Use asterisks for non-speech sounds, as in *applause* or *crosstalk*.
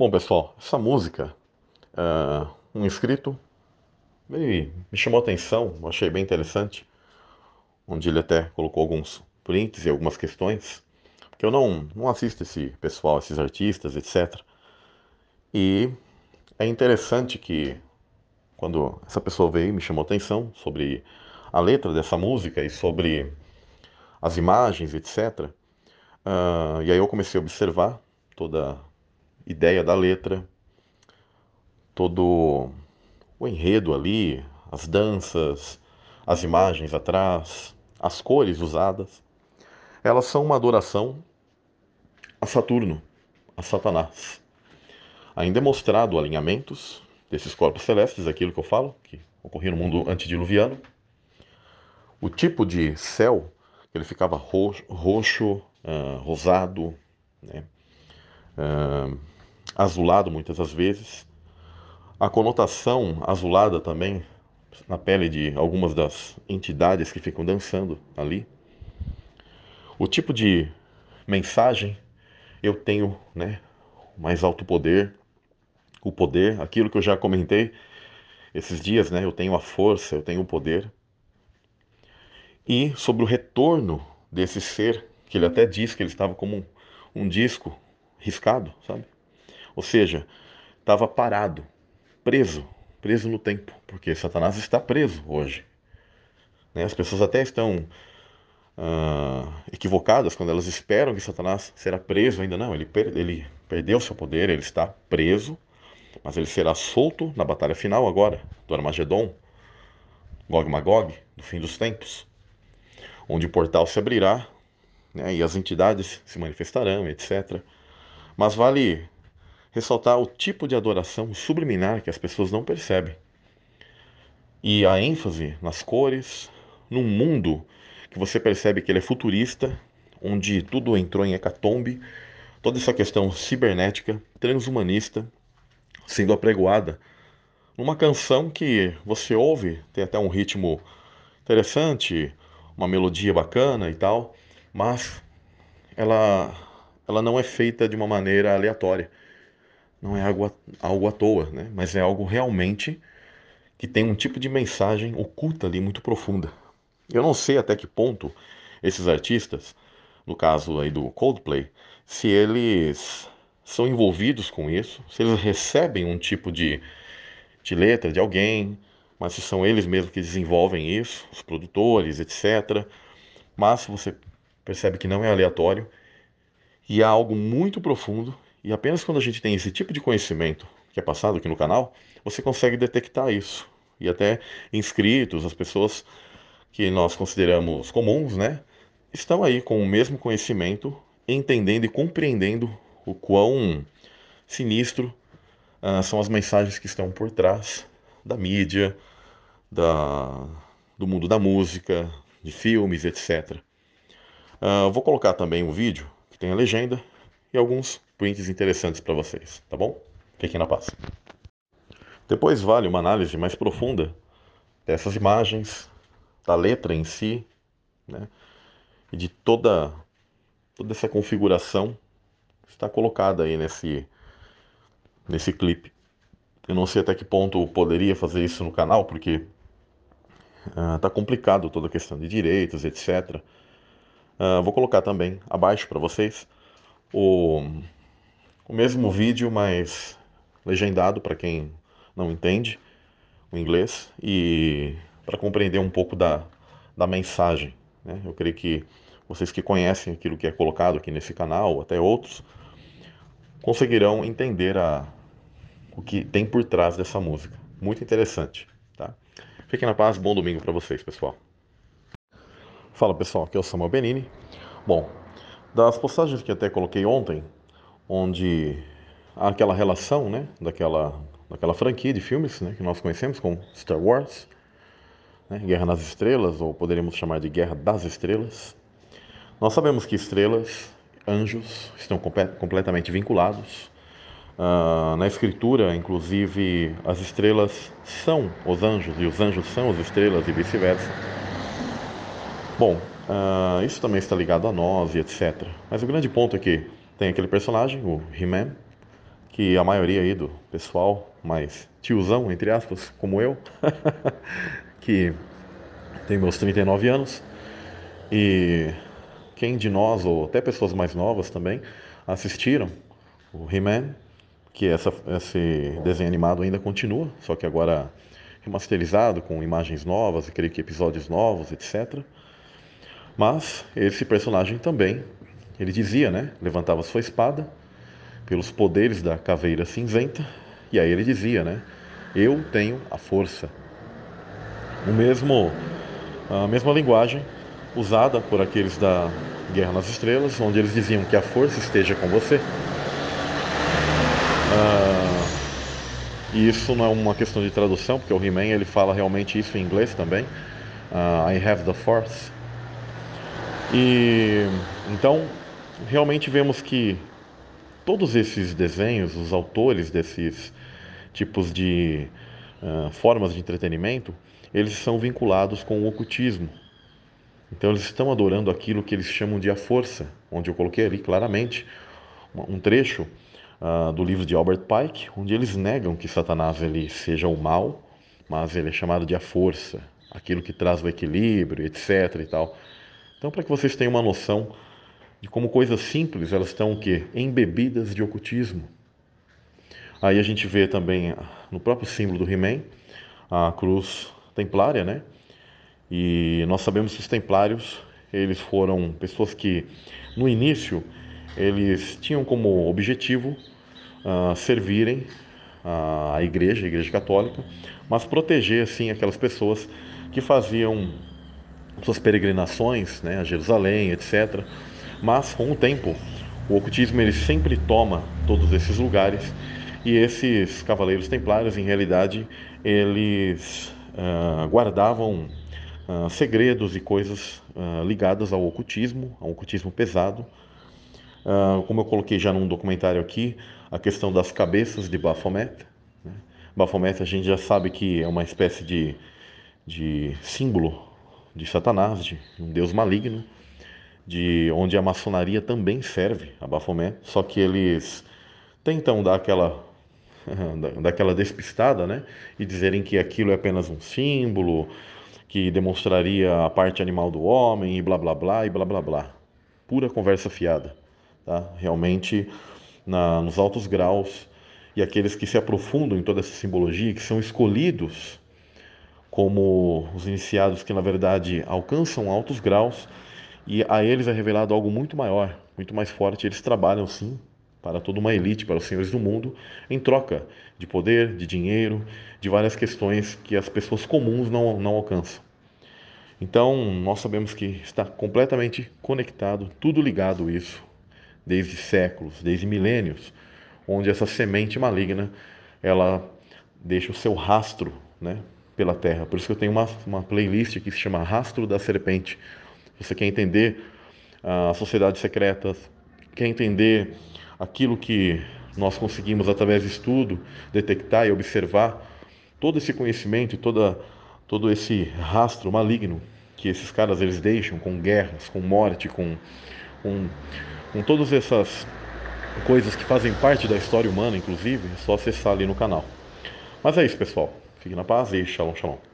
Bom, pessoal, essa música, uh, um inscrito me, me chamou a atenção, achei bem interessante, onde ele até colocou alguns prints e algumas questões, porque eu não, não assisto esse pessoal, esses artistas, etc. E é interessante que quando essa pessoa veio e me chamou a atenção sobre a letra dessa música e sobre as imagens, etc. Uh, ah, e aí eu comecei a observar toda ideia da letra, todo o enredo ali, as danças, as imagens atrás, as cores usadas. Elas são uma adoração a Saturno, a Satanás. Ainda é mostrado alinhamentos desses corpos celestes, aquilo que eu falo, que ocorria no mundo antediluviano. O tipo de céu, ele ficava roxo, roxo uh, rosado, né? uh, azulado muitas das vezes. A conotação azulada também na pele de algumas das entidades que ficam dançando ali. O tipo de mensagem eu tenho, né, mais alto poder, o poder, aquilo que eu já comentei esses dias, né? Eu tenho a força, eu tenho o poder. E sobre o retorno desse ser, que ele até diz que ele estava como um, um disco riscado, sabe? Ou seja, estava parado, preso, preso no tempo, porque Satanás está preso hoje. Né? As pessoas até estão uh, equivocadas quando elas esperam que Satanás será preso, ainda não, ele, per ele perdeu seu poder, ele está preso mas ele será solto na batalha final agora, do Armagedon, Gog Magog, do fim dos tempos, onde o portal se abrirá né, e as entidades se manifestarão, etc. Mas vale ressaltar o tipo de adoração subliminar que as pessoas não percebem. E a ênfase nas cores, num mundo que você percebe que ele é futurista, onde tudo entrou em hecatombe, toda essa questão cibernética, transhumanista, sendo apregoada numa canção que você ouve, tem até um ritmo interessante, uma melodia bacana e tal, mas ela, ela não é feita de uma maneira aleatória. Não é algo, algo à toa, né? mas é algo realmente que tem um tipo de mensagem oculta ali muito profunda. Eu não sei até que ponto esses artistas, no caso aí do Coldplay, se eles são envolvidos com isso, se eles recebem um tipo de, de letra de alguém, mas se são eles mesmos que desenvolvem isso, os produtores, etc. Mas você percebe que não é aleatório e há algo muito profundo, e apenas quando a gente tem esse tipo de conhecimento que é passado aqui no canal, você consegue detectar isso. E até inscritos, as pessoas que nós consideramos comuns, né, estão aí com o mesmo conhecimento, entendendo e compreendendo o quão sinistro uh, são as mensagens que estão por trás da mídia, da, do mundo da música, de filmes, etc. Ah, vou colocar também um vídeo que tem a legenda e alguns prints interessantes para vocês, tá bom? Fiquem na paz. Depois vale uma análise mais profunda dessas imagens, da letra em si, né? E de toda, toda essa configuração está colocada aí nesse, nesse clipe. Eu não sei até que ponto poderia fazer isso no canal, porque uh, complicado toda a questão de direitos, etc. Uh, ah, vou colocar também abaixo para vocês o, o mesmo vídeo, mas legendado para quem não entende o inglês e para compreender um pouco da, da mensagem. Né? Eu creio que vocês que conhecem aquilo que é colocado aqui nesse canal, até outros, conseguirão entender a, o que tem por trás dessa música. Muito interessante, tá? Fiquem na paz, bom domingo para vocês, pessoal. Fala pessoal, aqui é o Samuel Benini. Bom, das postagens que até coloquei ontem, onde há aquela relação, né, daquela, daquela franquia de filmes, né, que nós conhecemos como Star Wars, né, Guerra nas Estrelas, ou poderíamos chamar de Guerra das Estrelas. Nós sabemos que estrelas anjos estão completamente vinculados. Uh, na escritura, inclusive, as estrelas são os anjos e os anjos são as estrelas e vice-versa. Bom, uh, isso também está ligado a nós e etc. Mas o grande ponto é que tem aquele personagem, o He-Man, que a maioria aí do pessoal mais tiozão, entre aspas, como eu, *laughs* que tem meus 39 anos, e quem de nós, ou até pessoas mais novas também, assistiram o He-Man, que essa, esse desenho animado ainda continua, só que agora remasterizado, com imagens novas creio que episódios novos, etc. Mas esse personagem também, ele dizia, né? Levantava sua espada pelos poderes da caveira cinzenta, e aí ele dizia, né? Eu tenho a força. O mesmo, a mesma linguagem usada por aqueles da Guerra nas Estrelas, onde eles diziam que a força esteja com você. Ah, e isso não é uma questão de tradução, porque o He-Man ele fala realmente isso em inglês também. Uh, I have the force. E então realmente vemos que todos esses desenhos, os autores desses tipos de uh, formas de entretenimento, eles são vinculados com o ocultismo. Então eles estão adorando aquilo que eles chamam de a força, onde eu coloquei ali claramente um trecho uh, do livro de Albert Pike, onde eles negam que Satanás ele seja o mal, mas ele é chamado de a força, aquilo que traz o equilíbrio, etc. e tal. Então, para que vocês tenham uma noção de como coisas simples elas estão o quê? embebidas de ocultismo. Aí a gente vê também no próprio símbolo do He-Man a cruz templária, né? E nós sabemos que os templários eles foram pessoas que no início eles tinham como objetivo uh, servirem a igreja, a igreja católica, mas proteger assim aquelas pessoas que faziam suas peregrinações né, a Jerusalém, etc. Mas com o tempo, o ocultismo ele sempre toma todos esses lugares e esses cavaleiros templários, em realidade, eles uh, guardavam uh, segredos e coisas uh, ligadas ao ocultismo, ao ocultismo pesado, como eu coloquei já num documentário aqui, a questão das cabeças de Baphomet. Né? Baphomet a gente já sabe que é uma espécie de, de símbolo de Satanás, de um deus maligno, de onde a maçonaria também serve a Baphomet, só que eles tentam dar aquela *laughs* daquela despistada, né? E dizerem que aquilo é apenas um símbolo, que demonstraria a parte animal do homem e blá blá blá e blá blá blá. Pura conversa fiada tá? realmente na, nos altos graus, e aqueles que se aprofundam em toda essa simbologia, que são escolhidos como os iniciados que na verdade alcançam altos graus, e a eles é revelado algo muito maior, muito mais forte. Eles trabalham sim para toda uma elite, para os senhores do mundo, em troca de poder, de dinheiro, de várias questões que as pessoas comuns não, não alcançam. Então, nós sabemos que está completamente conectado, tudo ligado isso desde séculos, desde milênios, onde essa semente maligna ela deixa o seu rastro, né, pela terra. Por isso que eu tenho uma, uma playlist que se chama Rastro da Serpente. Você quer entender as sociedades secretas, quer entender aquilo que nós conseguimos através de estudo detectar e observar todo esse conhecimento e toda todo esse rastro maligno que esses caras eles deixam com guerras, com morte, com, com com todas essas coisas que fazem parte da história humana, inclusive, é só acessar ali no canal. Mas é isso, pessoal. Fique na paz e shalom, shalom.